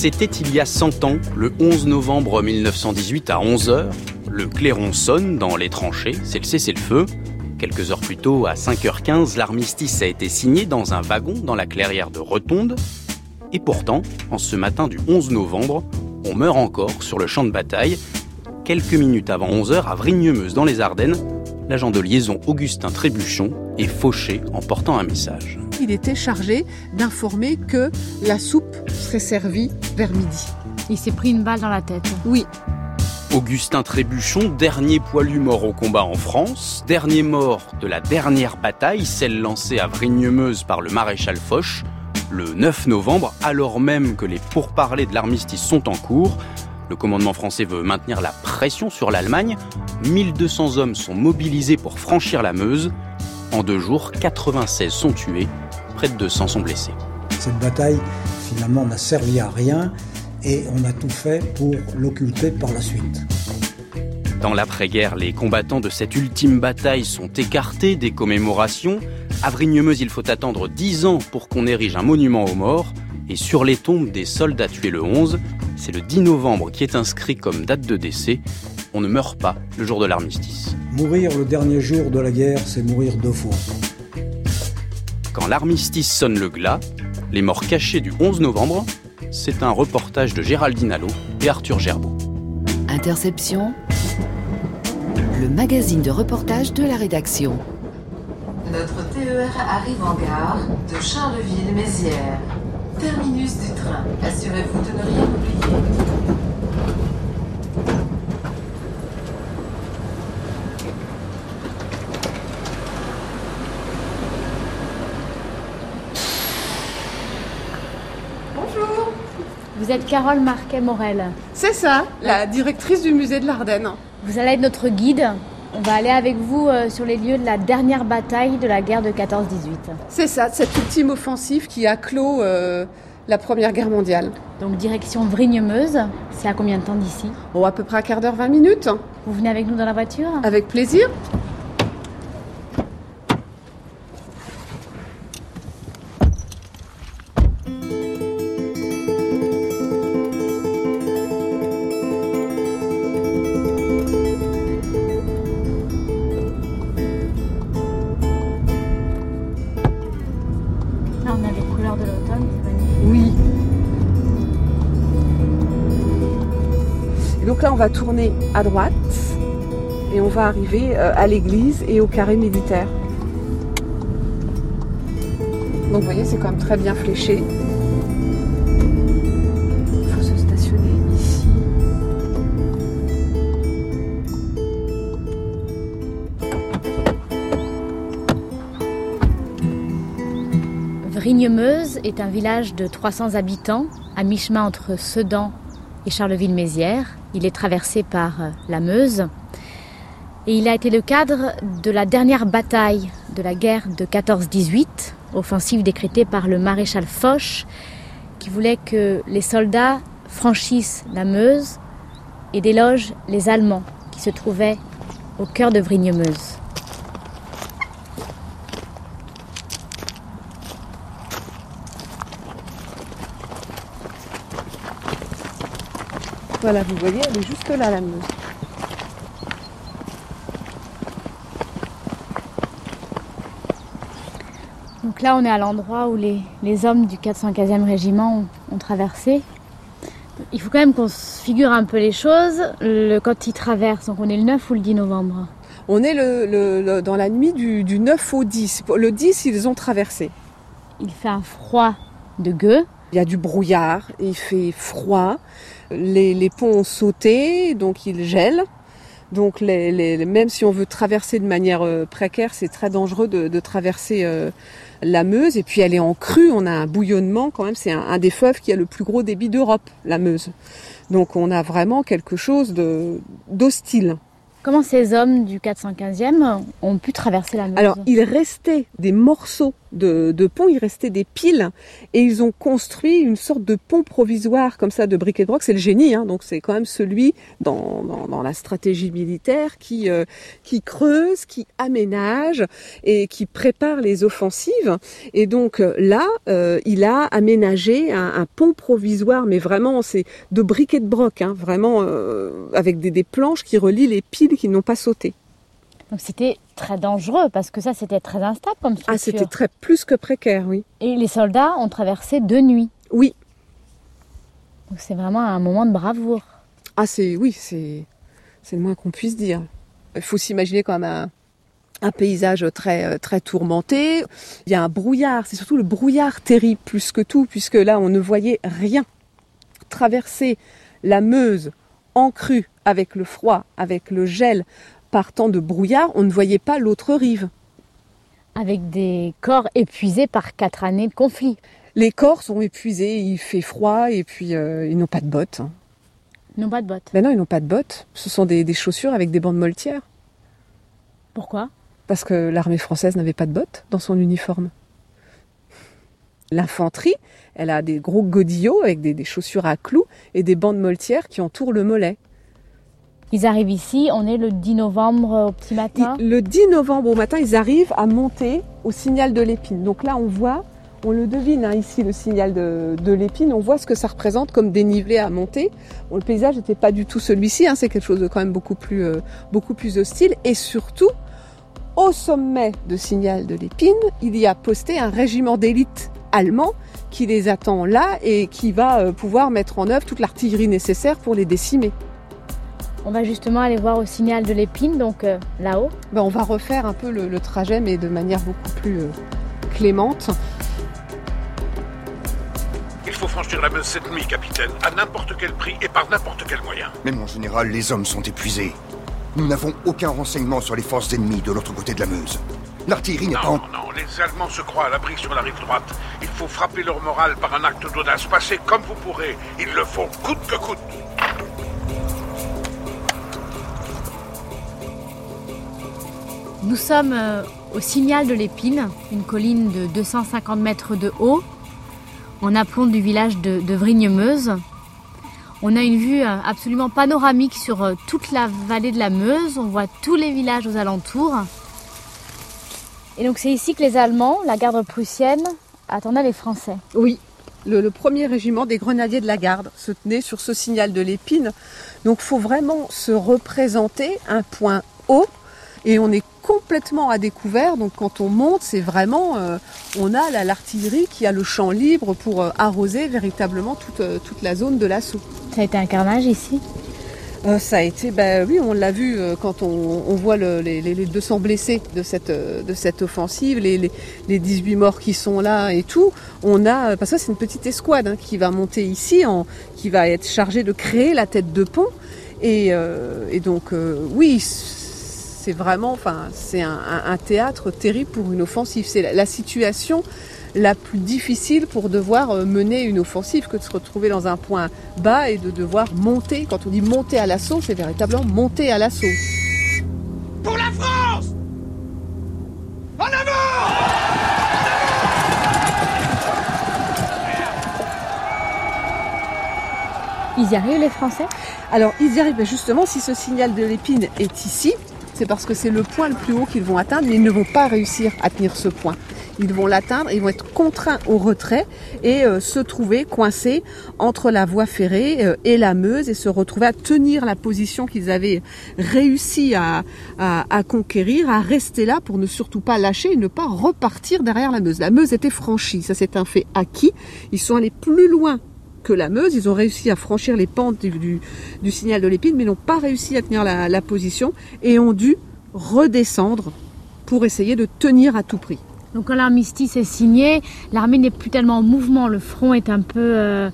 C'était il y a 100 ans, le 11 novembre 1918 à 11h. Le clairon sonne dans les tranchées, c'est le cessez-le-feu. Quelques heures plus tôt, à 5h15, l'armistice a été signé dans un wagon dans la clairière de Rotonde. Et pourtant, en ce matin du 11 novembre, on meurt encore sur le champ de bataille. Quelques minutes avant 11h, à Vrignemeuse dans les Ardennes, l'agent de liaison Augustin Trébuchon est fauché en portant un message. Il était chargé d'informer que la soupe serait servie vers midi. Il s'est pris une balle dans la tête. Oui. Augustin Trébuchon, dernier poilu mort au combat en France, dernier mort de la dernière bataille, celle lancée à Vrignemeuse par le maréchal Foch, le 9 novembre, alors même que les pourparlers de l'armistice sont en cours. Le commandement français veut maintenir la pression sur l'Allemagne. 1200 hommes sont mobilisés pour franchir la Meuse. En deux jours, 96 sont tués, près de 200 sont blessés. Cette bataille, finalement, n'a servi à rien et on a tout fait pour l'occulter par la suite. Dans l'après-guerre, les combattants de cette ultime bataille sont écartés des commémorations. À Vrignemeuse, il faut attendre 10 ans pour qu'on érige un monument aux morts. Et sur les tombes des soldats tués le 11, c'est le 10 novembre qui est inscrit comme date de décès. On ne meurt pas le jour de l'armistice. Mourir le dernier jour de la guerre, c'est mourir deux fois. Quand l'armistice sonne le glas, les morts cachés du 11 novembre, c'est un reportage de Géraldine Allo et Arthur Gerbeau. Interception, le magazine de reportage de la rédaction. Notre TER arrive en gare de Charleville-Mézières. Terminus du train. Assurez-vous de ne rien oublier. Bonjour. Vous êtes Carole Marquet-Morel. C'est ça, la directrice du musée de l'Ardenne. Vous allez être notre guide. On va aller avec vous euh, sur les lieux de la dernière bataille de la guerre de 14-18. C'est ça, cette ultime offensive qui a clos euh, la Première Guerre mondiale. Donc direction Vrignemeuse. C'est à combien de temps d'ici? Oh, à peu près un quart d'heure, 20 minutes. Vous venez avec nous dans la voiture? Avec plaisir. Va tourner à droite et on va arriver euh, à l'église et au carré militaire. Donc vous voyez, c'est quand même très bien fléché. Il faut se stationner ici. Vrignemeuse est un village de 300 habitants, à mi-chemin entre Sedan et Charleville-Mézières. Il est traversé par euh, la Meuse. Et il a été le cadre de la dernière bataille de la guerre de 14-18, offensive décrétée par le maréchal Foch, qui voulait que les soldats franchissent la Meuse et délogent les Allemands qui se trouvaient au cœur de Vrignemeuse. Voilà, vous voyez, elle est juste là, la Meuse. Donc là, on est à l'endroit où les, les hommes du 415e régiment ont, ont traversé. Il faut quand même qu'on se figure un peu les choses. Le, quand ils traversent, donc on est le 9 ou le 10 novembre On est le, le- le- dans la nuit du, du 9 au 10. Le 10, ils ont traversé. Il fait un froid de gueux. Il y a du brouillard, il fait froid, les, ponts ont sauté, donc ils gèlent. Donc les, les- même si on veut traverser de manière euh, précaire, c'est très dangereux de, de traverser euh, la Meuse. Et puis elle est en crue, on a un bouillonnement quand même, c'est un, un des fleuves qui a le plus gros débit d'Europe, la Meuse. Donc on a vraiment quelque chose d'hostile. Comment ces hommes du 415e ont pu traverser la Meuse Alors, il restait des morceaux de, de pont, il restait des piles, et ils ont construit une sorte de pont provisoire comme ça de briquet de broc. C'est le génie, hein, donc c'est quand même celui dans, dans, dans, la stratégie militaire qui, euh, qui creuse, qui aménage et qui prépare les offensives. Et donc euh, là, euh, il a aménagé un, un, pont provisoire, mais vraiment c'est de briquet de broc, hein, vraiment euh, avec des, des planches qui relient les piles qui n'ont pas sauté. Donc c'était très dangereux parce que ça c'était très instable comme structure. Ah c'était très plus que précaire, oui. Et les soldats ont traversé de nuit. Oui. Donc c'est vraiment un moment de bravoure. Ah c'est oui c'est c'est le moins qu'on puisse dire. Il faut s'imaginer quand même un, un paysage très très tourmenté. Il y a un brouillard, c'est surtout le brouillard terrible plus que tout puisque là on ne voyait rien. Traverser la Meuse en crue avec le froid, avec le gel, partant de brouillard, on ne voyait pas l'autre rive. Avec des corps épuisés par quatre années de conflit. Les corps sont épuisés, il fait froid et puis euh, ils n'ont pas de bottes. Ils n'ont pas de bottes Ben non, ils n'ont pas de bottes. Ce sont des, des chaussures avec des bandes moltières. Pourquoi? Parce que l'armée française n'avait pas de bottes dans son uniforme. L'infanterie, elle a des gros godillots avec des, des, chaussures à clous et des bandes moltières qui entourent le mollet. Ils arrivent ici, on est le 10 novembre au petit matin. Le 10 novembre au matin, ils arrivent à monter au signal de l'épine. Donc là, on voit, on le devine hein, ici, le signal de, de l'épine, on voit ce que ça représente comme dénivelé à monter. Bon, le paysage n'était pas du tout celui-ci, hein, c'est quelque chose de quand même beaucoup plus, euh, beaucoup plus hostile. Et surtout, au sommet de signal de l'épine, il y a posté un régiment d'élite allemand qui les attend là et qui va pouvoir mettre en œuvre toute l'artillerie nécessaire pour les décimer. On va justement aller voir au signal de l'épine, donc euh, là-haut. Ben, on va refaire un peu le, le, trajet, mais de manière beaucoup plus euh, clémente. Il faut franchir la Meuse cette nuit, capitaine, à n'importe quel prix et par n'importe quel moyen. Mais mon général, les hommes sont épuisés. Nous n'avons aucun renseignement sur les forces ennemies de l'autre côté de la Meuse. L'artillerie n'est pas en... Non, non, les Allemands se croient à l'abri sur la rive droite. Il faut frapper leur morale par un acte d'audace. Passez comme vous pourrez. Ils le font, coûte que coûte. Nous sommes euh, au signal de l'Épine, une colline de 250 mètres de haut, en aplomb du village de, de Vrigne-Meuse. On a une vue euh, absolument panoramique sur euh, toute la vallée de la Meuse. On voit tous les villages aux alentours. Et donc c'est ici que les Allemands, la garde prussienne, attendaient les Français. Oui, le, le, premier régiment des grenadiers de la garde se tenait sur ce signal de l'épine. Donc il faut vraiment se représenter un point haut et on est complètement à découvert. Donc quand on monte, c'est vraiment, euh, on a l'artillerie qui a le champ libre pour euh, arroser véritablement toute, euh, toute la zone de l'assaut. Ça a été un carnage ici? Ça a été, ben oui, on l'a vu quand on, on voit le, les, les, 200 blessés de cette, de cette offensive, les, les, les, 18 morts qui sont là et tout. On a, parce que c'est une petite escouade hein, qui va monter ici, en, qui va être chargée de créer la tête de pont. Et, et donc, oui, c'est vraiment, enfin, c'est un, un, théâtre terrible pour une offensive. C'est la, la situation la plus difficile pour devoir mener une offensive que de se retrouver dans un point bas et de devoir monter. Quand on dit monter à l'assaut, c'est véritablement monter à l'assaut. Pour la France En avant Ils y arrivent les Français? Alors ils y arrivent justement si ce signal de l'épine est ici, c'est parce que c'est le point le plus haut qu'ils vont atteindre, mais ils ne vont pas réussir à tenir ce point ils vont l'atteindre, ils vont être contraints au retrait et euh, se trouver coincés entre la voie ferrée euh, et la Meuse et se retrouver à tenir la position qu'ils avaient réussi à, conquérir, à rester là pour ne surtout pas lâcher et ne pas repartir derrière la Meuse. La Meuse était franchie, ça c'est un fait acquis. Ils sont allés plus loin que la Meuse. Ils ont réussi à franchir les pentes du, du, du signal de l'épine, mais n'ont pas réussi à tenir la, la position et ont dû redescendre pour essayer de tenir à tout prix. Donc quand l'armistice est signé, l'armée n'est plus tellement en mouvement, le front est un peu, euh,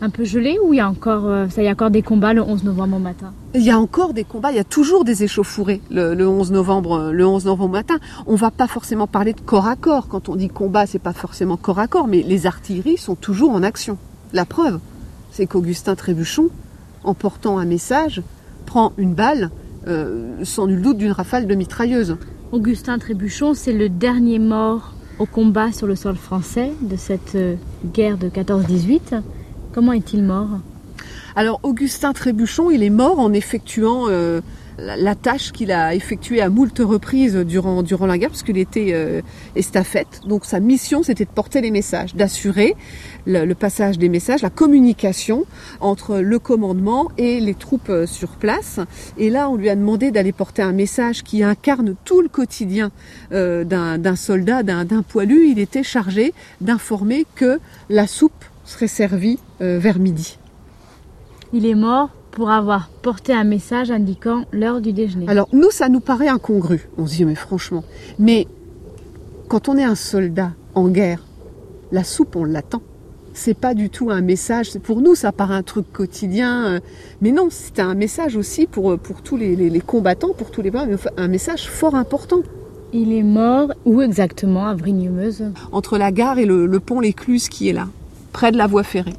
un peu gelé ou il y a encore, euh, ça y a encore des combats le 11 novembre au matin? Il y a encore des combats, il y a toujours des échauffourées le, le 11 novembre, le 11 novembre au matin. On va pas forcément parler de corps à corps. Quand on dit combat, c'est pas forcément corps à corps, mais les artilleries sont toujours en action. La preuve, c'est qu'Augustin Trébuchon, en portant un message, prend une balle euh, sans nul doute d'une rafale de mitrailleuse. Augustin Trébuchon, c'est le dernier mort au combat sur le sol français de cette euh, guerre de 14-18. Comment est-il mort? Alors Augustin Trébuchon, il est mort en effectuant euh, la, tâche qu'il a effectuée à moult reprises durant, durant la guerre, parce qu'il était euh, estafette. Donc sa mission, c'était de porter les messages, d'assurer le, passage des messages, la communication entre le commandement et les troupes euh, sur place. Et là, on lui a demandé d'aller porter un message qui incarne tout le quotidien euh, d'un soldat, d'un poilu. Il était chargé d'informer que la soupe serait servie vers midi. Il est mort pour avoir porté un message indiquant l'heure du déjeuner. Alors nous, ça nous paraît incongru. On se dit, mais franchement. Mais quand on est un soldat en guerre, la soupe, on l'attend. C'est pas du tout un message. Pour nous, ça paraît un truc quotidien. euh, Mais non, c'est un message aussi pour, pour tous les, les- les combattants, pour tous les un message fort important. Il est mort où exactement à Vrigne-Meuse Entre la gare et le, le pont L'Écluse qui est là, près de la voie ferrée.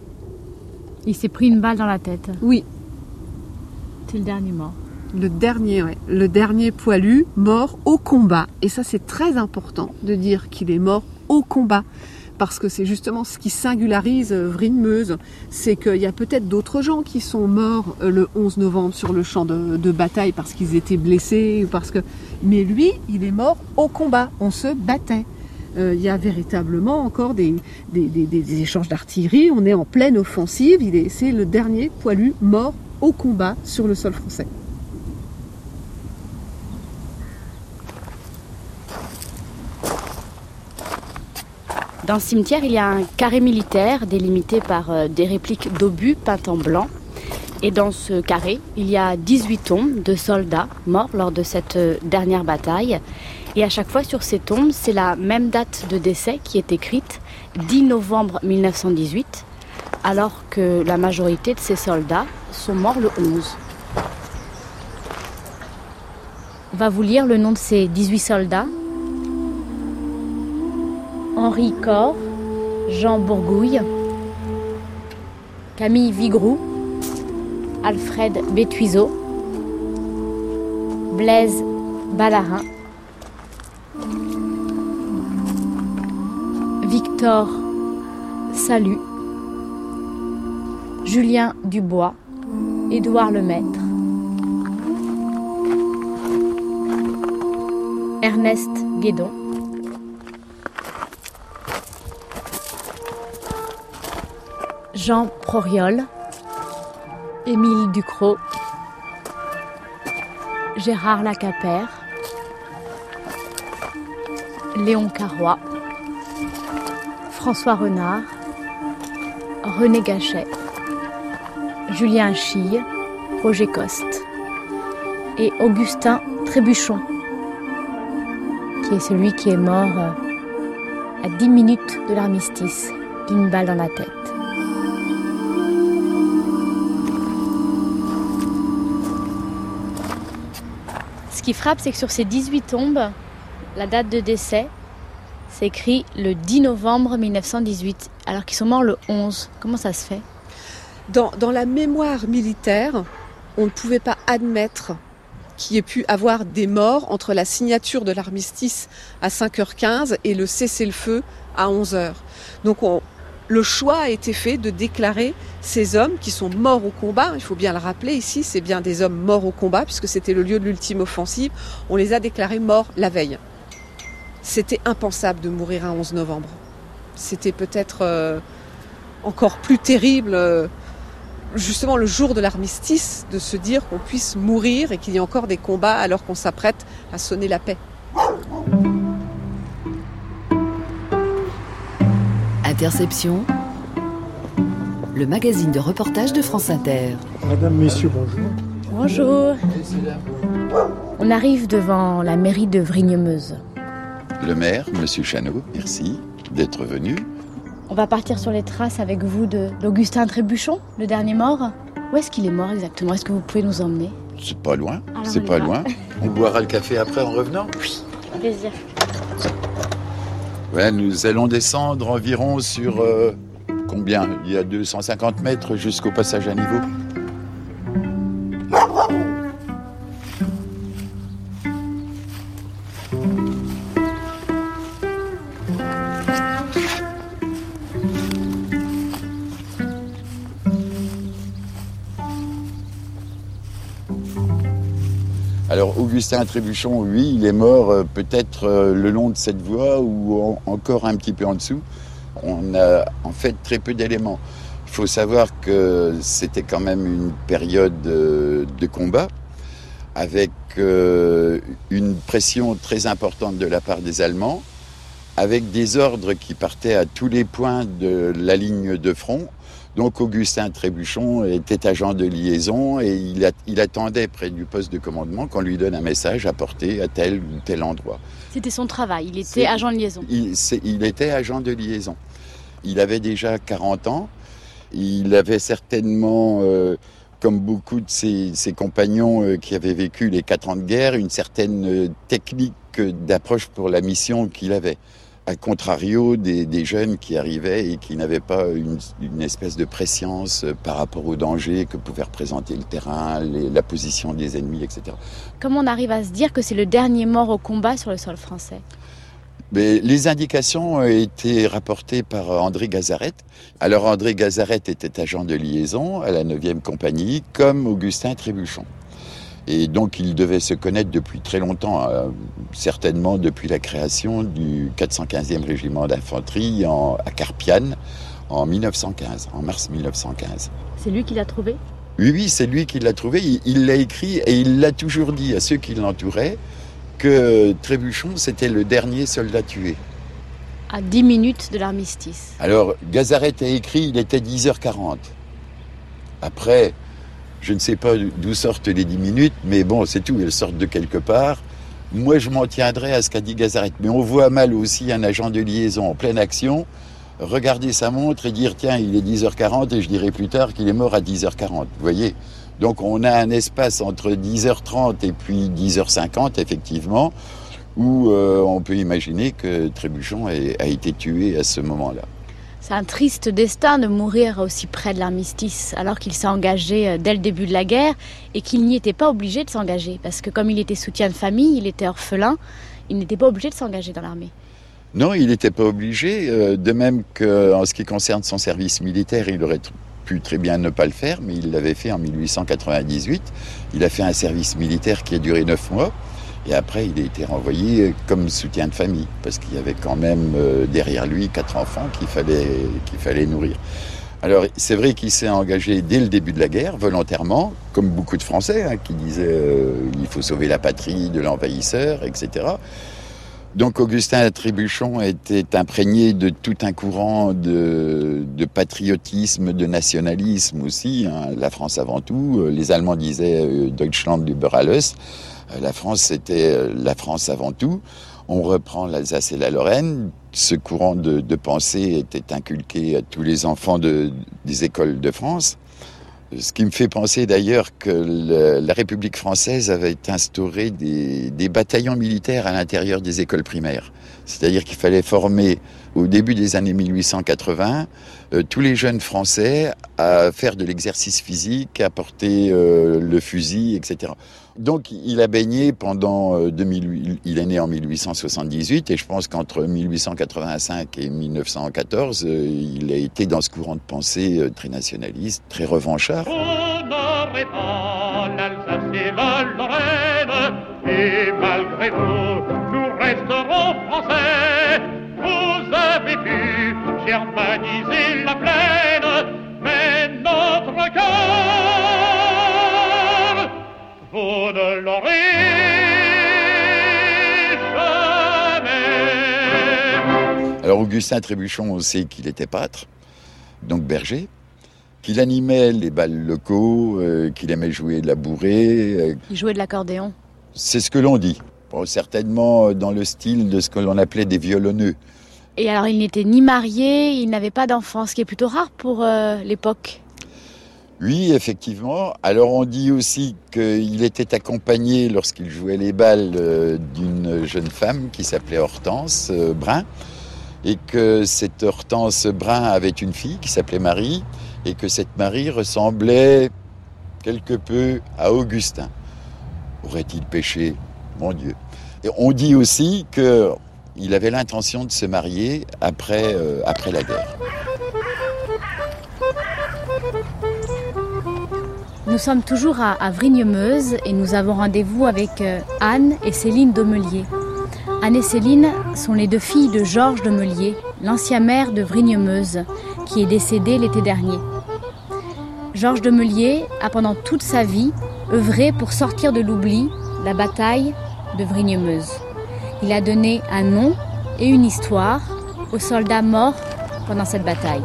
Il s'est pris une balle dans la tête. Oui, Le dernier mort. le dernier, poilu mort au combat. Et ça, c'est très important de dire qu'il est mort au combat. Parce que c'est justement ce qui singularise euh, Vrigne-Meuse, c'est qu'il y a peut-être d'autres gens qui sont morts euh, le 11 novembre sur le champ de, bataille parce qu'ils étaient blessés mais lui, il est mort au combat. On se battait. Euh, il y a véritablement encore des, des, échanges d'artillerie. On est en pleine offensive. C'est le dernier poilu mort au combat sur le sol français. Dans le cimetière, il y a un carré militaire délimité par euh, des répliques d'obus peints en blanc. Et dans ce carré, il y a 18 tombes de soldats morts lors de cette euh, dernière bataille. Et à chaque fois sur ces tombes, c'est la même date de décès qui est écrite, 10 novembre 1918, alors que la majorité de ces soldats sont morts le 11. On va vous lire le nom de ces 18 soldats. Henri Corr, Jean Bourgouille, Camille Vigroux, Alfred Bétuiseau, Blaise Ballarin, Victor Salut, Julien Dubois, Édouard Lemaître, Ernest Guédon, Jean Proriol, Émile Ducrot, Gérard Lacapère, Léon Carrois, François Renard, René Gachet, Julien Chille, Roger Coste et Augustin Trébuchon, qui est celui qui est mort euh, à 10 minutes de l'armistice d'une balle dans la tête. Ce qui frappe, c'est que sur ces 18 tombes, la date de décès, c'est écrit le 10 novembre 1918, alors qu'ils sont morts le 11. Comment ça se fait? Dans, la mémoire militaire, on ne pouvait pas admettre qu'il y ait pu avoir des morts entre la signature de l'armistice à 5h15 et le cessez-le-feu à 11h. Donc on- le choix a été fait de déclarer ces hommes qui sont morts au combat, il faut bien le rappeler ici, c'est bien des hommes morts au combat puisque c'était le lieu de l'ultime offensive, on les a déclarés morts la veille. C'était impensable de mourir un 11 novembre. C'était peut-être euh, encore plus terrible euh, justement le jour de l'armistice de se dire qu'on puisse mourir et qu'il y ait encore des combats alors qu'on s'apprête à sonner la paix. Interception. Le magazine de reportage de France Inter. Madame, Messieurs, bonjour. Bonjour. On arrive devant la mairie de Vrigne-Meuse. Le maire, Monsieur Chanot, merci d'être venu. On va partir sur les traces avec vous de d'Augustin Trébuchon, le dernier mort. Où est-ce qu'il est mort exactement? Est-ce que vous pouvez nous emmener? C'est pas loin, Alors, c'est pas va. loin. On boira le café après en revenant? Oui. Plaisir. Ouais, nous allons descendre environ sur euh, combien? Il y a 250 mètres jusqu'au passage à niveau. Augustin Trébuchon, oui, il est mort euh, peut-être euh, le long de cette voie ou encore un petit peu en dessous. On a en fait très peu d'éléments. Il faut savoir que c'était quand même une période de combat avec une pression très importante de la part des Allemands, avec des ordres qui partaient à tous les points de la ligne de front donc Augustin Trébuchon était agent de liaison et il, attendait près du poste de commandement qu'on lui donne un message à porter à tel ou tel endroit. C'était son travail, il était agent de liaison. Il, était agent de liaison. Il avait déjà 40 ans. Il avait certainement, euh, comme beaucoup de ses, compagnons euh, qui avaient vécu les quatre ans de guerre, une certaine euh, technique d'approche pour la mission qu'il avait à contrario des, jeunes qui arrivaient et qui n'avaient pas une, espèce de préscience euh, par rapport aux dangers que pouvait représenter le terrain, la position des ennemis, etc. Comment on arrive à se dire que c'est le dernier mort au combat sur le sol français? Mais les indications ont été rapportées par André Gazaret. Alors André Gazaret était agent de liaison à la 9e compagnie, comme Augustin Trébuchon. Et donc ils devaient se connaître depuis très longtemps, euh, certainement depuis la création du 415e régiment d'infanterie à Carpiane en 1915, en mars 1915. C'est lui qui l'a trouvé? Oui, oui, c'est lui qui l'a trouvé. Il l'a écrit et il l'a toujours dit à ceux qui l'entouraient que Trébuchon, c'était le dernier soldat tué. À 10 minutes de l'armistice. Alors, Gazaret a écrit, il était 10h40. Après, je ne sais pas d'où sortent les 10 minutes, mais bon, c'est tout, elles sortent de quelque part. Moi, je m'en tiendrai à ce qu'a dit Gazaret. Mais on voit mal aussi un agent de liaison en pleine action regarder sa montre et dire tiens, il est 10h40 et je dirai plus tard qu'il est mort à 10h40. Vous voyez? Donc on a un espace entre 10h30 et puis 10h50, effectivement, où euh, on peut imaginer que Trébuchon a été tué à ce moment-là. C'est un triste destin de mourir aussi près de l'armistice, alors qu'il s'est engagé euh, dès le début de la guerre et qu'il n'y était pas obligé de s'engager. Parce que comme il était soutien de famille, il était orphelin, il n'était pas obligé de s'engager dans l'armée. Non, il n'était pas obligé. Euh, de même qu'en ce qui concerne son service militaire, il aurait pu très bien ne pas le faire, mais il l'avait fait en 1898. Il a fait un service militaire qui a duré neuf mois. Et après, il a été renvoyé comme soutien de famille, parce qu'il y avait quand même euh, derrière lui quatre enfants qu'il fallait, qu'il fallait nourrir. Alors, c'est vrai qu'il s'est engagé dès le début de la guerre, volontairement, comme beaucoup de Français, hein, qui disaient euh, il faut sauver la patrie de l'envahisseur, etc. Donc, Augustin Trébuchon était imprégné de tout un courant de, de patriotisme, de nationalisme aussi. Hein, la France avant tout. Les Allemands disaient euh, Deutschland über alles. Euh, la France, c'était euh, la France avant tout. On reprend l'Alsace et la Lorraine. Ce courant de, pensée était inculqué à tous les enfants de, des écoles de France. Ce qui me fait penser d'ailleurs que la République française avait instauré des, bataillons militaires à l'intérieur des écoles primaires. C'est-à-dire qu'il fallait former au début des années 1880 euh, tous les jeunes Français à faire de l'exercice physique, à porter le fusil, etc. Donc il a baigné pendant 2000, euh, il est né en 1878 et je pense qu'entre 1885 et 1914, euh, il a été dans ce courant de pensée euh, très nationaliste, très revanchard. Vous avez germaniser l'aurez jamais. Alors Augustin Trébuchon, on sait qu'il était pâtre, donc berger, qu'il animait les bals locaux, euh, qu'il aimait jouer de la bourrée. Euh, il jouait de l'accordéon. C'est ce que l'on dit. certainement dans le style de ce que l'on appelait des violonneux. Et alors il n'était ni marié, il n'avait pas d'enfant, ce qui est plutôt rare pour euh, l'époque. Oui, effectivement. Alors on dit aussi qu'il était accompagné lorsqu'il jouait les balles euh, d'une jeune femme qui s'appelait Hortense euh, Brun et que cette Hortense Brun avait une fille qui s'appelait Marie et que cette Marie ressemblait quelque peu à Augustin. Aurait-il péché? Mon Dieu. Et on dit aussi qu'il avait l'intention de se marier après, euh, après la guerre. Nous sommes toujours à, à Vrigne-Meuse et nous avons rendez-vous avec euh, Anne et Céline Domelier. Anne et Céline sont les deux filles de Georges Domelier, l'ancien maire de Vrigne-Meuse, qui est décédé l'été dernier. Georges Demelier a pendant toute sa vie œuvré pour sortir de l'oubli la bataille de Vrigne-Meuse. Il a donné un nom et une histoire aux soldats morts pendant cette bataille.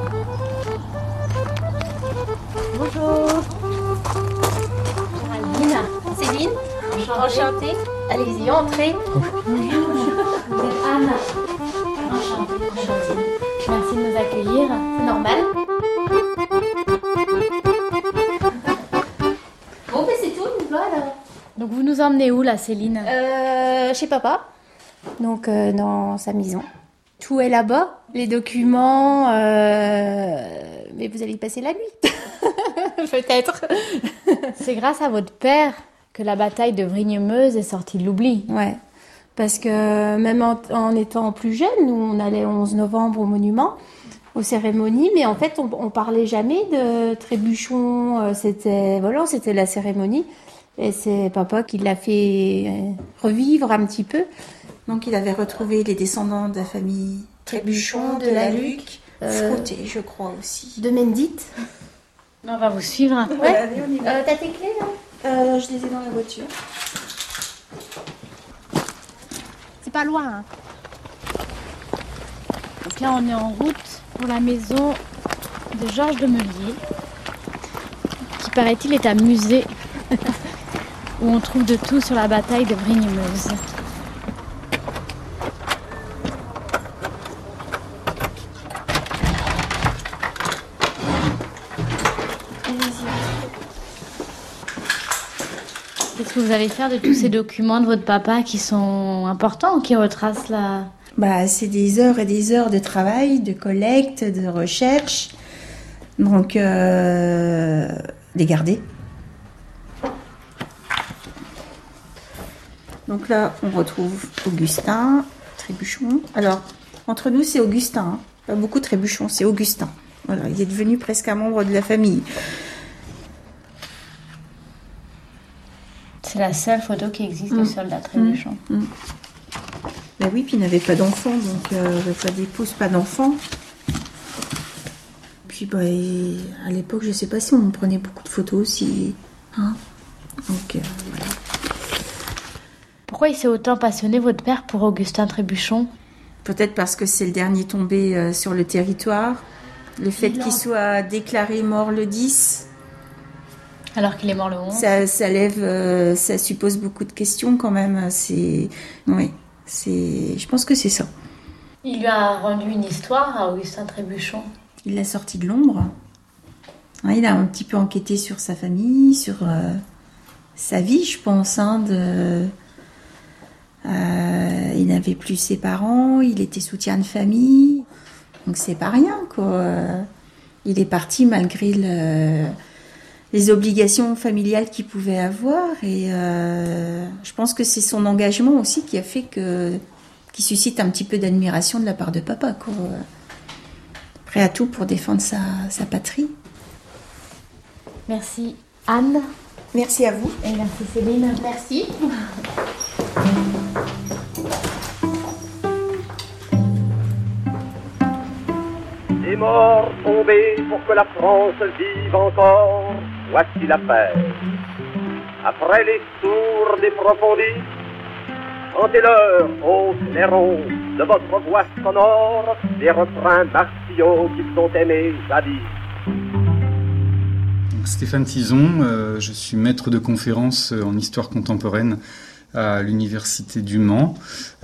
Enchantée. Allez-y, entrez. Vous êtes Anne. Enchantée. Enchantée. Merci de nous accueillir. C'est normal. Bon, ben c'est tout, nous voilà. Donc vous nous emmenez où là, Céline Euh, chez papa. Donc, euh, dans sa maison. Tout est là-bas. Les documents. euh, Mais vous allez y passer la nuit. Peut-être. C'est grâce à votre père que la bataille de Vrigne-Meuse est sortie de l'oubli. Ouais. Parce que même en, en étant plus jeune, nous, on allait le 11 novembre au monument, aux cérémonies, mais en fait, on, on parlait jamais de trébuchon. euh, C'était voilà, c'était la cérémonie. Et c'est papa qui l'a fait euh, revivre un petit peu. Donc il avait retrouvé les descendants de la famille Trébuchon, de la Luc, Euh, Frotté, je crois aussi. De Mendite. On va vous suivre. Ouais. Allez, on y va. Euh, T'as tes clés là? Euh, je les ai dans la voiture. C'est pas loin. hein. Donc là, on est en route pour la maison de Georges de Melier, qui paraît-il est un musée où on trouve de tout sur la bataille de Vrigne-Meuse. Vous allez faire de tous ces documents de votre papa qui sont importants, qui retracent la, Bah, c'est des heures et des heures de travail, de collecte, de recherche. Donc, euh, les garder. Donc là, on retrouve Augustin, Trébuchon. Alors, entre nous, c'est Augustin. hein. Pas beaucoup Trébuchon, c'est Augustin. Voilà, il est devenu presque un membre de la famille. C'est la seule photo qui existe de soldat trébuchon. Ben oui, puis il n'avait pas d'enfant, donc euh, pas d'épouse, pas d'enfant. Puis bah, à l'époque, je sais pas si on prenait beaucoup de photos aussi. Hein donc euh, voilà. Pourquoi il s'est autant passionné, votre père, pour Augustin Trébuchon? Peut-être parce que c'est le dernier tombé euh, sur le territoire. Le fait qu'il soit déclaré mort le 10, Alors qu'il est mort le 11 ça, ça lève, euh, ça suppose beaucoup de questions quand même. C'est, oui, c'est, je pense que c'est ça. Il lui a rendu une histoire à Augustin Trébuchon. Il l'a sorti de l'ombre. Ouais, il a un petit peu enquêté sur sa famille, sur euh, sa vie, je pense. hein, de... Euh, il n'avait plus ses parents, il était soutien de famille. Donc c'est pas rien, quoi. Il est parti malgré le- les obligations familiales qu'il pouvait avoir. Et euh, je pense que c'est son engagement aussi qui a fait que qui suscite un petit peu d'admiration de la part de papa, quoi prêt à tout pour défendre sa, sa patrie. Merci Anne. Merci à vous. Et merci Céline. Merci. Des morts tombés pour que la France vive encore, voici l'affaire. Après les tours des profondis, chantez-leur, ô clairons, de votre voix sonore, des refrains martiaux qu'ils ont aimés jadis. Stéphane Tison, euh, je suis maître de conférence en histoire contemporaine à l'université du Mans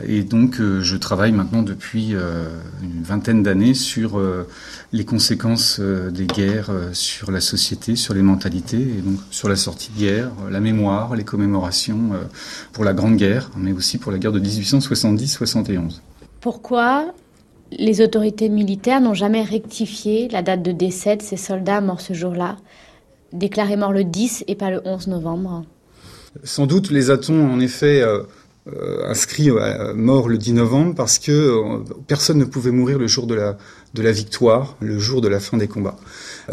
et donc euh, je travaille maintenant depuis euh, une vingtaine d'années sur euh, les conséquences des guerres sur la société, sur les mentalités et donc sur la sortie de guerre, la mémoire, les commémorations pour la Grande Guerre mais aussi pour la guerre de 1870-71. Pourquoi les autorités militaires n'ont jamais rectifié la date de décès de ces soldats morts ce jour-là, déclarés morts le 10 et pas le 11 novembre? Sans doute les a-t-on en effet euh, euh, inscrit mort le 10 novembre parce que personne ne pouvait mourir le jour de la, de la victoire, le jour de la fin des combats.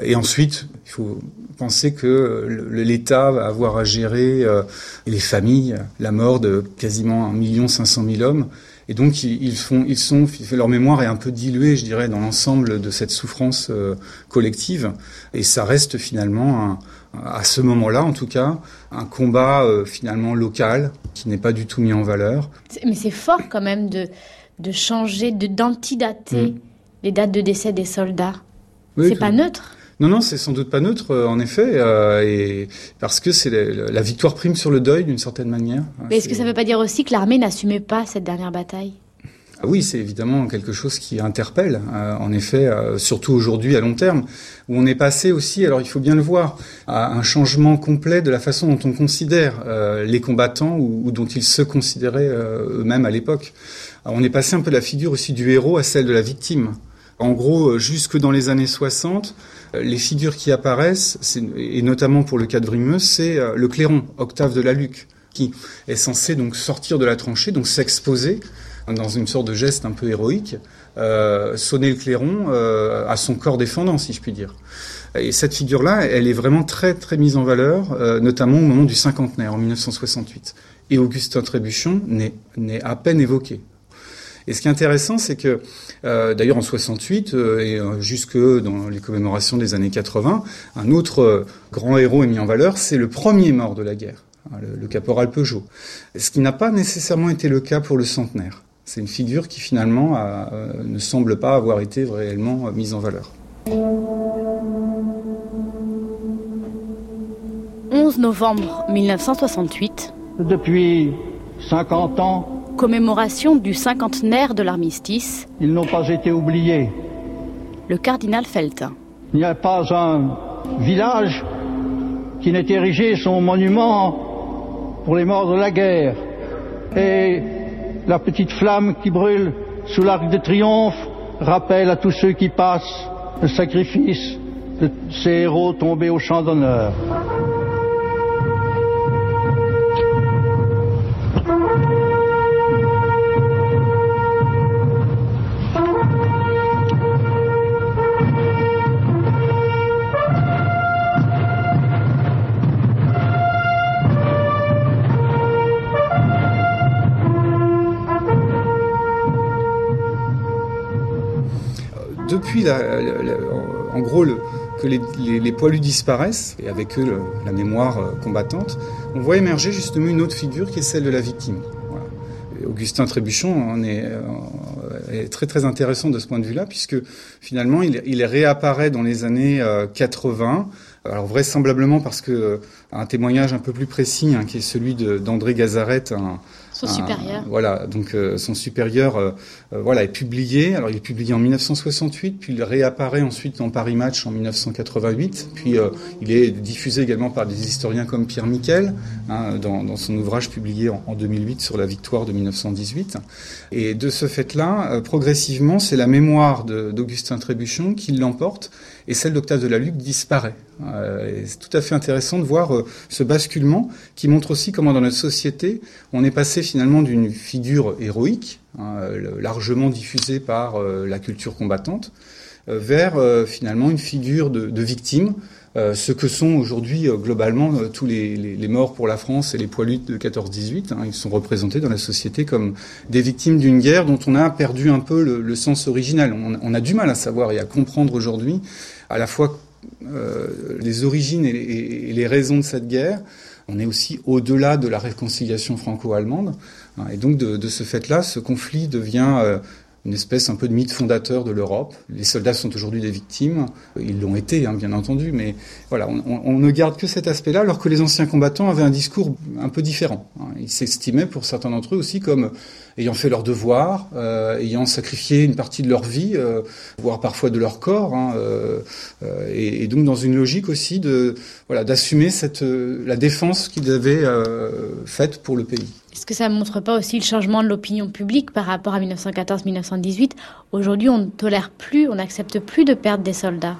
Et ensuite, il faut penser que l'État va avoir à gérer les familles, la mort de quasiment 1 500 000 hommes. Et donc ils, font, ils sont, leur mémoire est un peu diluée, je dirais, dans l'ensemble de cette souffrance collective. Et ça reste finalement un, à ce moment-là en tout cas, un combat euh, finalement local qui n'est pas du tout mis en valeur. Mais c'est fort quand même de, de changer, d'antidater mm. les dates de décès des soldats. c'est pas neutre. Non, non, c'est sans doute pas neutre, euh, en effet, euh, et parce que c'est la, victoire prime sur le deuil d'une certaine manière. Mais est-ce que ça ne veut pas dire aussi que l'armée n'assumait pas cette dernière bataille? Oui, c'est évidemment quelque chose qui interpelle, euh, en effet, euh, surtout aujourd'hui à long terme, où on est passé aussi, alors il faut bien le voir, à un changement complet de la façon dont on considère euh, les combattants ou, dont ils se considéraient eux-mêmes à l'époque. On est passé un peu de la figure aussi du héros à celle de la victime. En gros, jusque dans les années 60, les figures qui apparaissent, et notamment pour le cas de Vrimeux, c'est le clairon, Octave de la Luc, qui est censé donc sortir de la tranchée, donc s'exposer dans une sorte de geste un peu héroïque, euh, sonner le clairon euh, à son corps défendant, si je puis dire. Et cette figure-là, elle est vraiment très très mise en valeur, euh, notamment au moment du cinquantenaire, en 1968. Et Augustin Trébuchon n'est à peine évoqué. Et ce qui est intéressant, c'est que, d'ailleurs en 68 euh, et jusque dans les commémorations des années 80, un autre grand héros est mis en valeur, c'est le premier mort de la guerre, hein, le caporal Peugeot. Ce qui n'a pas nécessairement été le cas pour le centenaire. C'est une figure qui finalement euh, ne semble pas avoir été réellement euh, mise en valeur. 11 novembre 1968. Depuis 50 ans. Commémoration du cinquantenaire de l'armistice. Ils n'ont pas été oubliés. Le cardinal Feltin. Il n'y a pas un village qui n'ait érigé son monument pour les morts de la guerre. Et la petite flamme qui brûle sous l'arc de triomphe rappelle à tous ceux qui passent le sacrifice de ces héros tombés au champ d'honneur. Depuis, en gros, que les, poilus disparaissent, et avec eux la mémoire euh, combattante, on voit émerger justement une autre figure qui est celle de la victime. Augustin Trébuchon en euh, est, très très intéressant de ce point de vue-là, puisque finalement il, réapparaît dans les années 80, euh, alors vraisemblablement parce que un témoignage un peu plus précis, hein, qui est celui d'André Gazaret, un, son supérieur. Voilà, donc euh, son supérieur euh, euh, voilà, est publié. Alors il est publié en 1968, puis il réapparaît ensuite dans Paris Match en 1988, puis il est diffusé également par des historiens comme Pierre Miquel, hein, dans, dans, son ouvrage publié en, en, 2008 sur la victoire de 1918. Et de ce fait-là, progressivement, c'est la mémoire d'Augustin Trébuchon qui l'emporte, et celle d'Octave de la Luc disparaît. c'est tout à fait intéressant de voir ce basculement qui montre aussi comment dans notre société, on est passé finalement d'une figure héroïque, hein, largement diffusée par euh, la culture combattante, euh, vers euh, finalement une figure de, victime, ce que sont aujourd'hui globalement tous les, morts pour la France et les poilus de 14-18. Hein, ils sont représentés dans la société comme des victimes d'une guerre dont on a perdu un peu le, sens original. On, a du mal à savoir et à comprendre aujourd'hui à la fois les origines et les raisons de cette guerre, on est aussi au-delà de la réconciliation franco-allemande. Hein, et donc, de, ce fait-là, ce conflit devient euh, une espèce un peu de mythe fondateur de l'Europe. Les soldats sont aujourd'hui des victimes, ils l'ont été, hein, bien entendu, mais voilà, on, ne garde que cet aspect-là, alors que les anciens combattants avaient un discours un peu différent. Hein. Ils s'estimaient, pour certains d'entre eux aussi, comme ayant fait leur devoir, euh, ayant sacrifié une partie de leur vie, euh, voire parfois de leur corps, hein, euh, et, donc dans une logique aussi de voilà d'assumer cette la défense qu'ils avaient faite pour le pays. Est-ce que ça ne montre pas aussi le changement de l'opinion publique par rapport à 1914-1918 Aujourd'hui, on ne tolère plus, on n'accepte plus de perdre des soldats.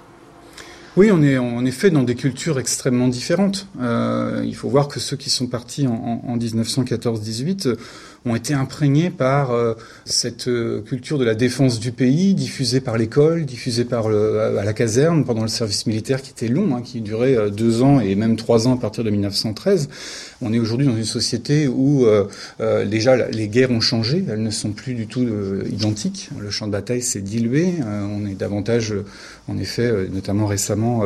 Oui, on est en effet dans des cultures extrêmement différentes. il faut voir que ceux qui sont partis en, en 1914-18 ont été imprégnés par euh, cette euh, culture de la défense du pays, diffusée par l'école, diffusée à la caserne pendant le service militaire qui était long, hein, qui durait euh, deux ans et même trois ans à partir de 1913. On est aujourd'hui dans une société où déjà les guerres ont changé, elles ne sont plus du tout identiques. Le champ de bataille s'est dilué, on est davantage, en effet, notamment récemment,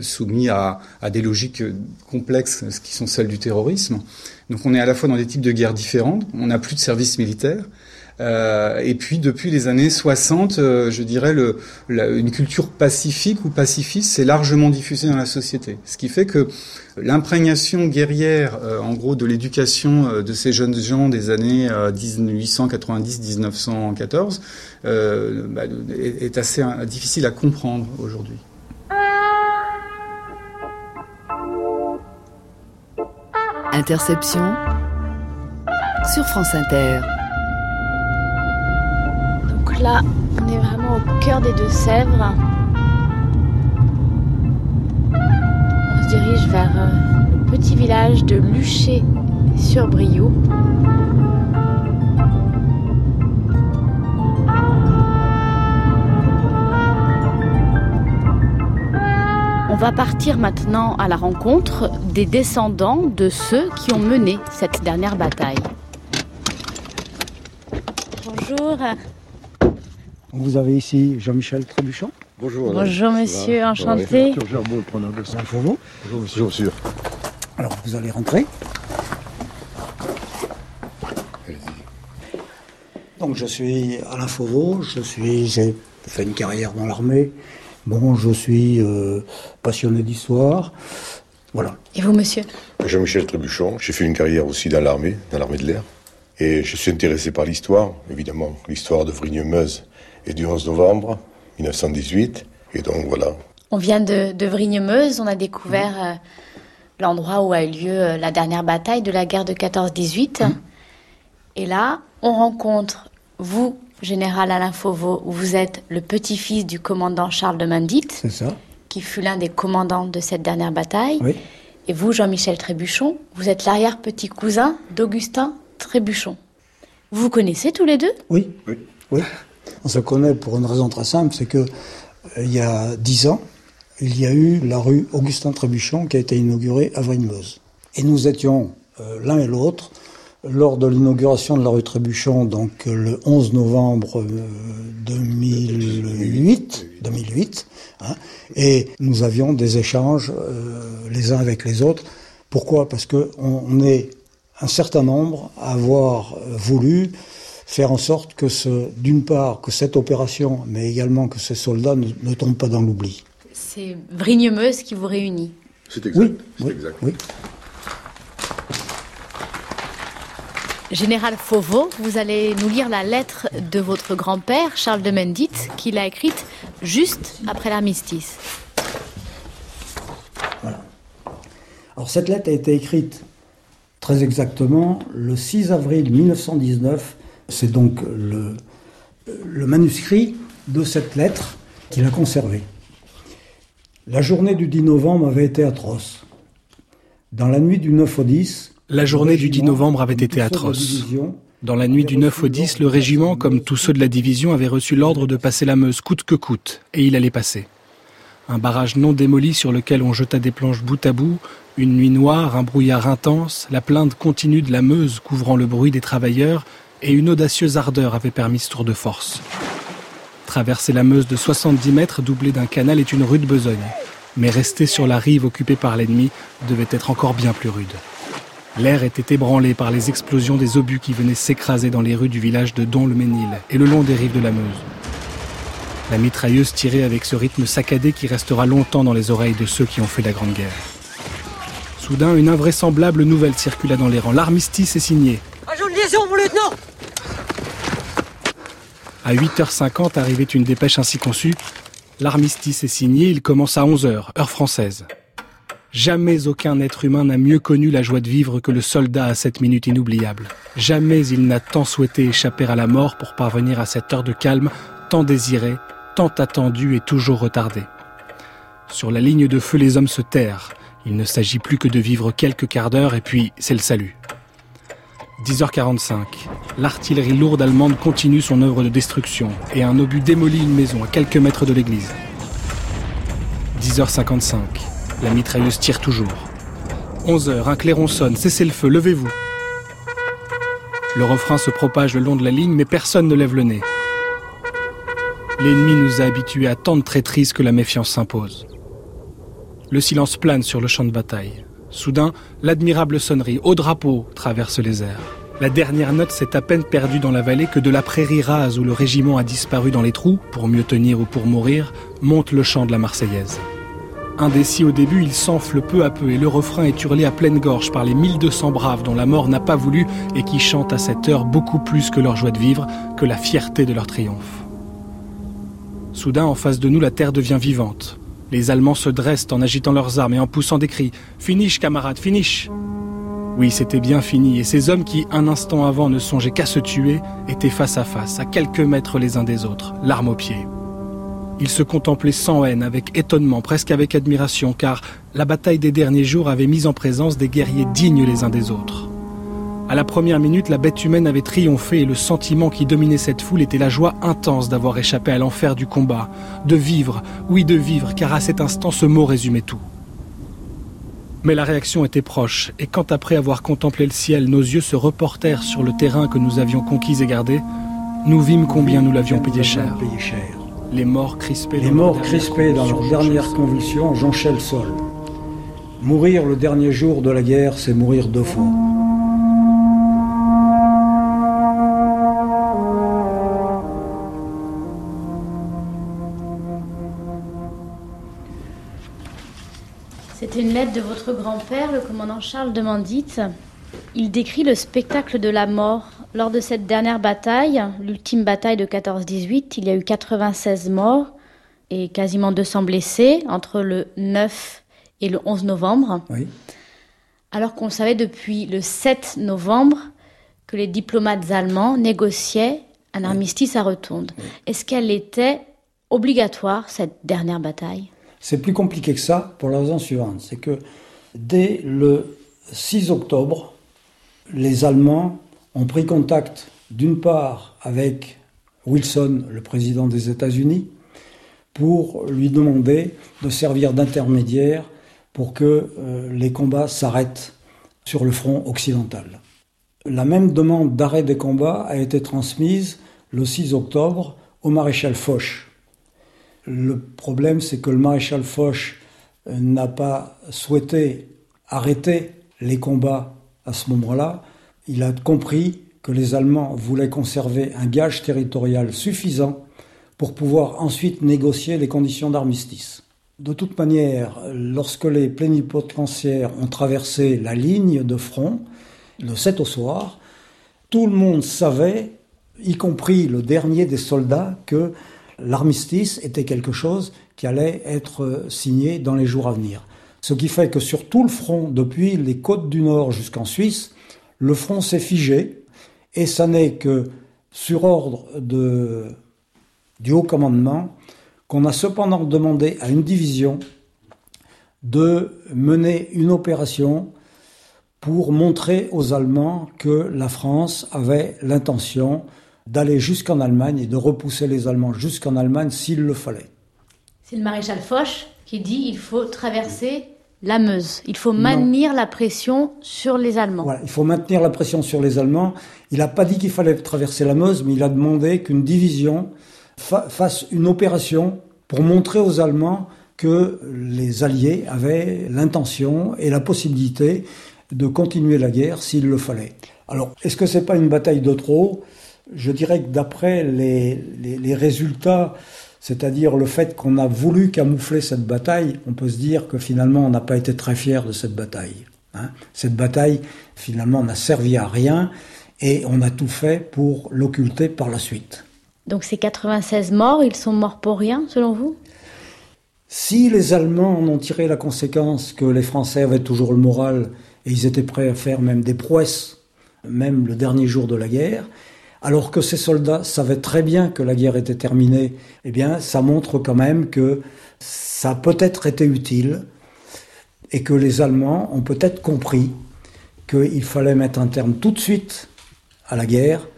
soumis à, à des logiques complexes qui sont celles du terrorisme. Donc on est à la fois dans des types de guerres différentes, on n'a plus de service militaire. Euh, et puis depuis les années 60, euh, je dirais une culture pacifique ou pacifiste s'est largement diffusée dans la société. Ce qui fait que l'imprégnation guerrière, euh, en gros, de l'éducation de ces jeunes gens des années 1890-1914 bah, est, assez difficile à comprendre aujourd'hui. Interception sur France Inter. Là, on est vraiment au cœur des Deux-Sèvres. On se dirige vers euh, le petit village de Luché-sur-Briouc. On va partir maintenant à la rencontre des descendants de ceux qui ont mené cette dernière bataille. Bonjour. Vous avez ici Jean-Michel Trébuchon. Bonjour. Bonjour monsieur, enchanté. Bonjour monsieur sûr. Alors vous allez rentrer. Donc je suis Alain Fauveau, je suis, j'ai fait une carrière dans l'armée, Bon, je suis euh, passionné d'histoire. Voilà. Et vous, monsieur? Jean-Michel Trébuchon. J'ai fait une carrière aussi dans l'armée, dans l'armée de l'air. Et je suis intéressé par l'histoire, évidemment, l'histoire de Vrigne-Meuse et du 11 novembre 1918. Et donc, voilà. On vient de, de Vrigne-Meuse, on a découvert euh, l'endroit où a eu lieu euh, la dernière bataille de la guerre de 14-18. Mmh. Et là, on rencontre vous, général Alain Fauveau, vous êtes le petit-fils du commandant Charles de Mandit, qui fut l'un des commandants de cette dernière bataille. Et vous, Jean-Michel Trébuchon, vous êtes l'arrière-petit cousin d'Augustin Trébuchon. Vous vous connaissez tous les deux? Oui. oui. On se connaît pour une raison très simple, c'est que euh, il y a dix ans, il y a eu la rue Augustin Trébuchon qui a été inaugurée à Vrigne-Meuse. Et nous étions euh, l'un et l'autre lors de l'inauguration de la rue Trébuchon, donc le 11 novembre 2008, euh, 2008 hein, et nous avions des échanges euh, les uns avec les autres. Pourquoi? Parce qu'on on est un certain nombre à avoir voulu faire en sorte que, ce, d'une part, que cette opération, mais également que ces soldats ne, ne tombent pas dans l'oubli. C'est Vrignemeuse qui vous réunit. C'est exact. Oui, exact. oui. Général Fauveau, vous allez nous lire la lettre de votre grand-père, Charles de Mendit, qu'il a écrite juste après l'armistice. Voilà. Alors cette lettre a été écrite très exactement le 6 avril 1919. C'est donc le, le manuscrit de cette lettre qu'il a conservé. La journée du 10 novembre avait été atroce. Dans la nuit du 9 au 10, la journée du 10 novembre avait été atroce. Dans la nuit du 9 au 10, le régiment, comme tous ceux de la division, avait reçu l'ordre de passer la Meuse coûte que coûte, et il allait passer. Un barrage non démoli sur lequel on jeta des planches bout à bout, une nuit noire, un brouillard intense, la plainte continue de la Meuse couvrant le bruit des travailleurs, et une audacieuse ardeur avait permis ce tour de force. Traverser la Meuse de 70 mètres doublée d'un canal est une rude besogne, mais rester sur la rive occupée par l'ennemi devait être encore bien plus rude. L'air était ébranlé par les explosions des obus qui venaient s'écraser dans les rues du village de Don-le-Ménil et le long des rives de la Meuse. La mitrailleuse tirait avec ce rythme saccadé qui restera longtemps dans les oreilles de ceux qui ont fait la Grande Guerre. Soudain, une invraisemblable nouvelle circula dans les rangs. L'armistice est signé. Liaison, mon lieutenant À 8h50 arrivait une dépêche ainsi conçue. L'armistice est signé, il commence à 11h, heure française. Jamais aucun être humain n'a mieux connu la joie de vivre que le soldat à cette minute inoubliable. Jamais il n'a tant souhaité échapper à la mort pour parvenir à cette heure de calme, tant désirée, tant attendue et toujours retardée. Sur la ligne de feu, les hommes se terrent. Il ne s'agit plus que de vivre quelques quarts d'heure et puis c'est le salut. 10h45. L'artillerie lourde allemande continue son œuvre de destruction et un obus démolit une maison à quelques mètres de l'église. 10h55. La mitrailleuse tire toujours. 11h, un clairon sonne. Cessez le feu, levez-vous. Le refrain se propage le long de la ligne, mais personne ne lève le nez. L'ennemi nous a habitués à tant de traîtrises que la méfiance s'impose. Le silence plane sur le champ de bataille. Soudain, l'admirable sonnerie, au drapeau, traverse les airs. La dernière note s'est à peine perdue dans la vallée que de la prairie rase où le régiment a disparu dans les trous, pour mieux tenir ou pour mourir, monte le chant de la Marseillaise. Indécis au début, il s'enfle peu à peu et le refrain est hurlé à pleine gorge par les 1200 braves dont la mort n'a pas voulu et qui chantent à cette heure beaucoup plus que leur joie de vivre, que la fierté de leur triomphe. Soudain, en face de nous, la terre devient vivante. Les Allemands se dressent en agitant leurs armes et en poussant des cris. Finish, camarades, finish Oui, c'était bien fini, et ces hommes qui, un instant avant, ne songeaient qu'à se tuer, étaient face à face, à quelques mètres les uns des autres, l'arme au pied. Ils se contemplaient sans haine, avec étonnement, presque avec admiration, car la bataille des derniers jours avait mis en présence des guerriers dignes les uns des autres. À la première minute, la bête humaine avait triomphé et le sentiment qui dominait cette foule était la joie intense d'avoir échappé à l'enfer du combat, de vivre, oui de vivre, car à cet instant ce mot résumait tout. Mais la réaction était proche, et quand après avoir contemplé le ciel, nos yeux se reportèrent sur le terrain que nous avions conquis et gardé, nous vîmes combien nous l'avions payé cher. Les morts crispés, Les morts crispés dans leur dernière convulsion jonchaient le sol. Mourir le dernier jour de la guerre, c'est mourir deux fois. Une lettre de votre grand-père, le commandant Charles de Mandit. Il décrit le spectacle de la mort. Lors de cette dernière bataille, l'ultime bataille de 14-18, il y a eu 96 morts et quasiment 200 blessés entre le 9 et le 11 novembre. Oui. Alors qu'on savait depuis le 7 novembre que les diplomates allemands négociaient un armistice à Rotonde. Est-ce qu'elle était obligatoire, cette dernière bataille? C'est plus compliqué que ça pour la raison suivante. C'est que dès le 6 octobre, les Allemands ont pris contact d'une part avec Wilson, le président des États-Unis, pour lui demander de servir d'intermédiaire pour que euh, les combats s'arrêtent sur le front occidental. La même demande d'arrêt des combats a été transmise le 6 octobre au maréchal Foch. Le problème, c'est que le maréchal Foch euh, n'a pas souhaité arrêter les combats à ce moment-là. Il a compris que les Allemands voulaient conserver un gage territorial suffisant pour pouvoir ensuite négocier les conditions d'armistice. De toute manière, lorsque les plénipotentiaires ont traversé la ligne de front, le 7 au soir, tout le monde savait, y compris le dernier des soldats, que l'armistice était quelque chose qui allait être signé dans les jours à venir. Ce qui fait que sur tout le front, depuis les côtes du Nord jusqu'en Suisse, le front s'est figé, et ça n'est que sur ordre du haut commandement qu'on a cependant demandé à une division de mener une opération pour montrer aux Allemands que la France avait l'intention d'aller jusqu'en Allemagne et de repousser les Allemands jusqu'en Allemagne s'il le fallait. C'est le maréchal Foch qui dit il faut traverser la Meuse. Il faut maintenir la pression sur les Allemands. Voilà, il faut maintenir la pression sur les Allemands. Il n'a pas dit qu'il fallait traverser la Meuse, mais il a demandé qu'une division fa fasse une opération pour montrer aux Allemands que les Alliés avaient l'intention et la possibilité de continuer la guerre s'il le fallait. Alors, est-ce que c'est pas une bataille de trop? Je dirais que d'après les, les, les résultats c'est-à-dire le fait qu'on a voulu camoufler cette bataille, on peut se dire que finalement on n'a pas été très fier de cette bataille. Hein. cette bataille finalement n'a servi à rien et on a tout fait pour l'occulter par la suite. Donc ces 96 morts, ils sont morts pour rien selon vous? Si les Allemands en ont tiré la conséquence que les Français avaient toujours le moral et ils étaient prêts à faire même des prouesses, même le dernier jour de la guerre, alors que ces soldats savaient très bien que la guerre était terminée, eh bien, ça montre quand même que ça a peut-être été utile et que les Allemands ont peut-être compris qu'il fallait mettre un terme tout de suite à la guerre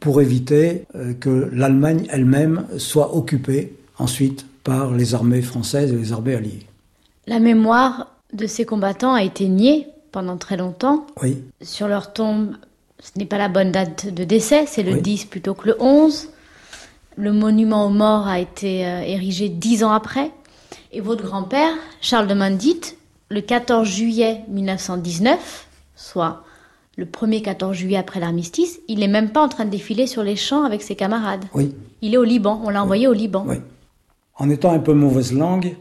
pour éviter euh, que l'Allemagne elle-même soit occupée ensuite par les armées françaises et les armées alliées. La mémoire de ces combattants a été niée pendant très longtemps. Oui. Sur leur tombe, ce n'est pas la bonne date de décès, c'est le 10 plutôt que le 11. Le monument aux morts a été euh, érigé dix ans après. Et votre grand-père, Charles de Mandit, le 14 juillet 1919, soit le premier 14 juillet après l'armistice, il n'est même pas en train de défiler sur les champs avec ses camarades. Oui. Il est au Liban, on l'a envoyé au Liban. Oui. En étant un peu mauvaise langue,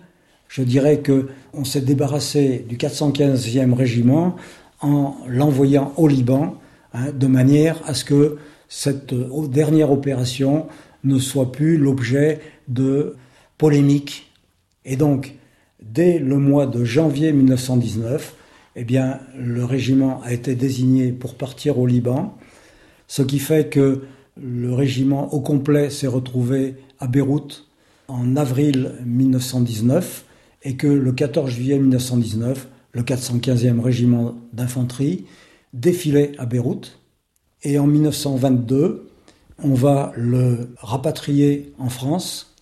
je dirais que on s'est débarrassé du 415e régiment en l'envoyant au Liban, hein, de manière à ce que cette euh, dernière opération ne soit plus l'objet de polémiques. Et donc, dès le mois de janvier 1919, eh bien, le régiment a été désigné pour partir au Liban, ce qui fait que le régiment au complet s'est retrouvé à Beyrouth en avril 1919 et que le 14 juillet 1919, le 415e régiment d'infanterie défilait à Beyrouth. Et en 1922, on va le rapatrier en France,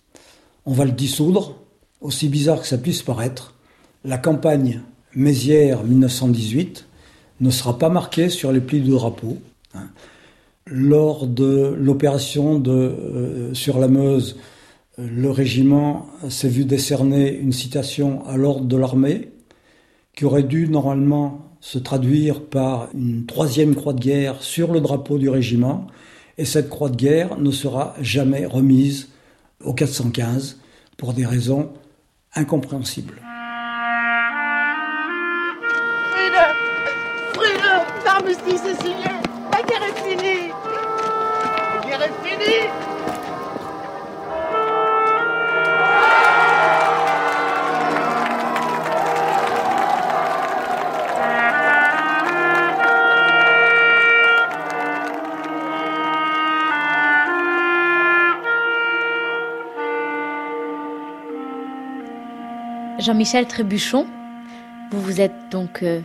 on va le dissoudre, aussi bizarre que ça puisse paraître. La campagne Mézières 1918 ne sera pas marquée sur les plis du drapeau. Hein. Lors de l'opération euh, sur la Meuse, le régiment s'est vu décerner une citation à l'ordre de l'armée, qui aurait dû normalement se traduire par une troisième croix de guerre sur le drapeau du régiment, et cette croix de guerre ne sera jamais remise au 415 pour des raisons incompréhensibles. signé, Jean-Michel Trébuchon, vous vous êtes donc euh,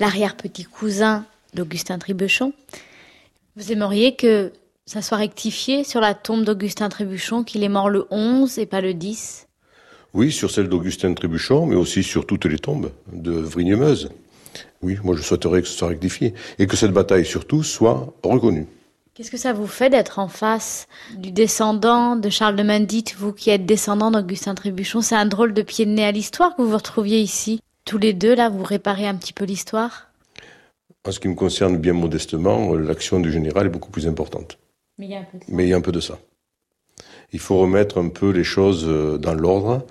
l'arrière-petit cousin d'Augustin Trébuchon. Vous aimeriez que ça soit rectifié sur la tombe d'Augustin Trébuchon qu'il est mort le 11 et pas le 10 Oui, sur celle d'Augustin Trébuchon, mais aussi sur toutes les tombes de Vrigne-Meuse. Oui, moi je souhaiterais que ce soit rectifié et que cette bataille surtout soit reconnue. Qu'est-ce que ça vous fait d'être en face du descendant de Charles de Mandit, vous qui êtes descendant d'Augustin Trébuchon? C'est un drôle de pied de nez à l'histoire que vous vous retrouviez ici. Tous les deux, là, vous réparez un petit peu l'histoire? En ce qui me concerne, bien modestement, l'action du général est beaucoup plus importante. Mais il y a un peu de ça. Mais il y a un peu de ça. Il faut remettre un peu les choses euh, dans l'ordre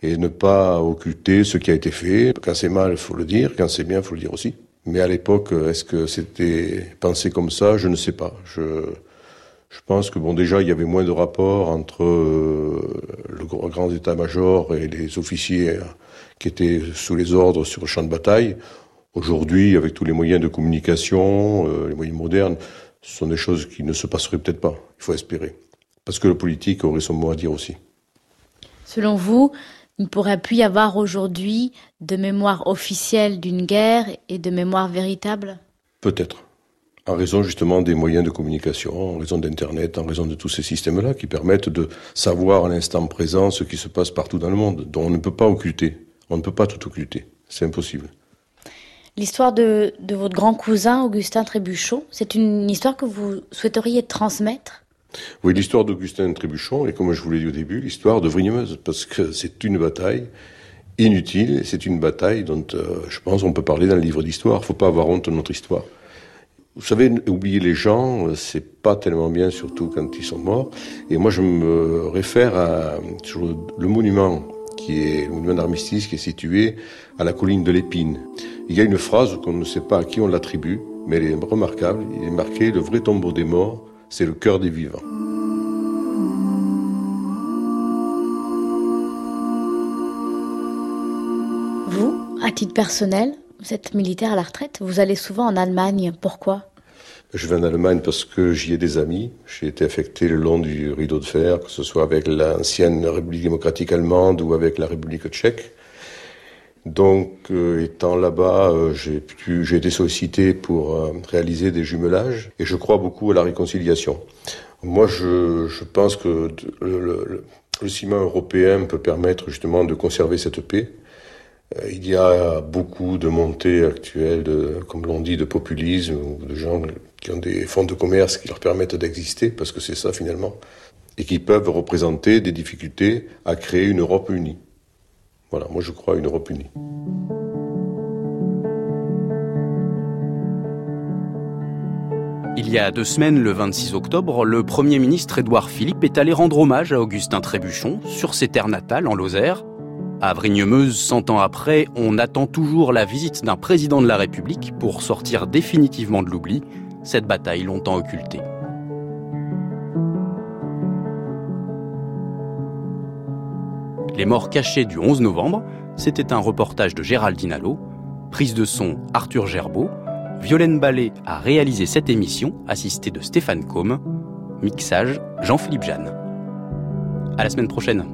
et ne pas occulter ce qui a été fait. Quand c'est mal, il faut le dire. Quand c'est bien, il faut le dire aussi. Mais à l'époque, est-ce que c'était pensé comme ça? Je ne sais pas. Je, je pense que bon, déjà, il y avait moins de rapports entre euh, le grand état-major et les officiers qui étaient sous les ordres sur le champ de bataille. Aujourd'hui, avec tous les moyens de communication, euh, les moyens modernes, ce sont des choses qui ne se passeraient peut-être pas. Il faut espérer. Parce que le politique aurait son mot à dire aussi. Selon vous, il ne pourrait plus y avoir aujourd'hui de mémoire officielle d'une guerre et de mémoire véritable? Peut-être. En raison justement des moyens de communication, en raison d'Internet, en raison de tous ces systèmes-là qui permettent de savoir à l'instant présent ce qui se passe partout dans le monde, dont on ne peut pas occulter. On ne peut pas tout occulter. C'est impossible. L'histoire de, de, votre grand cousin Augustin Trébuchon, c'est une histoire que vous souhaiteriez transmettre? Oui, l'histoire d'Augustin Trébuchon, et comme je vous l'ai dit au début, l'histoire de Vrignemeuse, parce que c'est une bataille inutile, c'est une bataille dont euh, je pense on peut parler dans le livre d'histoire. Il ne faut pas avoir honte de notre histoire. Vous savez, oublier les gens, euh, c'est pas tellement bien, surtout quand ils sont morts. Et moi, je me réfère à le monument qui est le monument d'armistice qui est situé à la colline de l'Épine. Il y a une phrase qu'on ne sait pas à qui on l'attribue, mais elle est remarquable. Il est marqué le vrai tombeau des morts c'est le cœur des vivants. Vous, à titre personnel, vous êtes militaire à la retraite, vous allez souvent en Allemagne. Pourquoi? Je vais en Allemagne parce que j'y ai des amis. J'ai été affecté le long du rideau de fer, que ce soit avec l'ancienne République démocratique allemande ou avec la République tchèque. Donc, euh, étant là-bas, euh, j'ai été sollicité pour euh, réaliser des jumelages et je crois beaucoup à la réconciliation. Moi, je, pense que le, le, ciment européen peut permettre justement de conserver cette paix. il y a beaucoup de montées actuelles, comme l'on dit, de populisme ou de gens qui ont des fonds de commerce qui leur permettent d'exister, parce que c'est ça finalement, et qui peuvent représenter des difficultés à créer une Europe unie. Voilà, moi je crois à une Europe unie. Il y a deux semaines, le 26 octobre, le Premier ministre Édouard Philippe est allé rendre hommage à Augustin Trébuchon sur ses terres natales en Lozère. À Vrignemeuse, cent ans après, on attend toujours la visite d'un président de la République pour sortir définitivement de l'oubli cette bataille longtemps occultée. Les morts cachés du 11 novembre, c'était un reportage de Géraldine Allo, prise de son Arthur Gerbeau, Violaine Ballet a réalisé cette émission, assistée de Stéphane Combe, mixage Jean-Philippe Jeanne. À la semaine prochaine.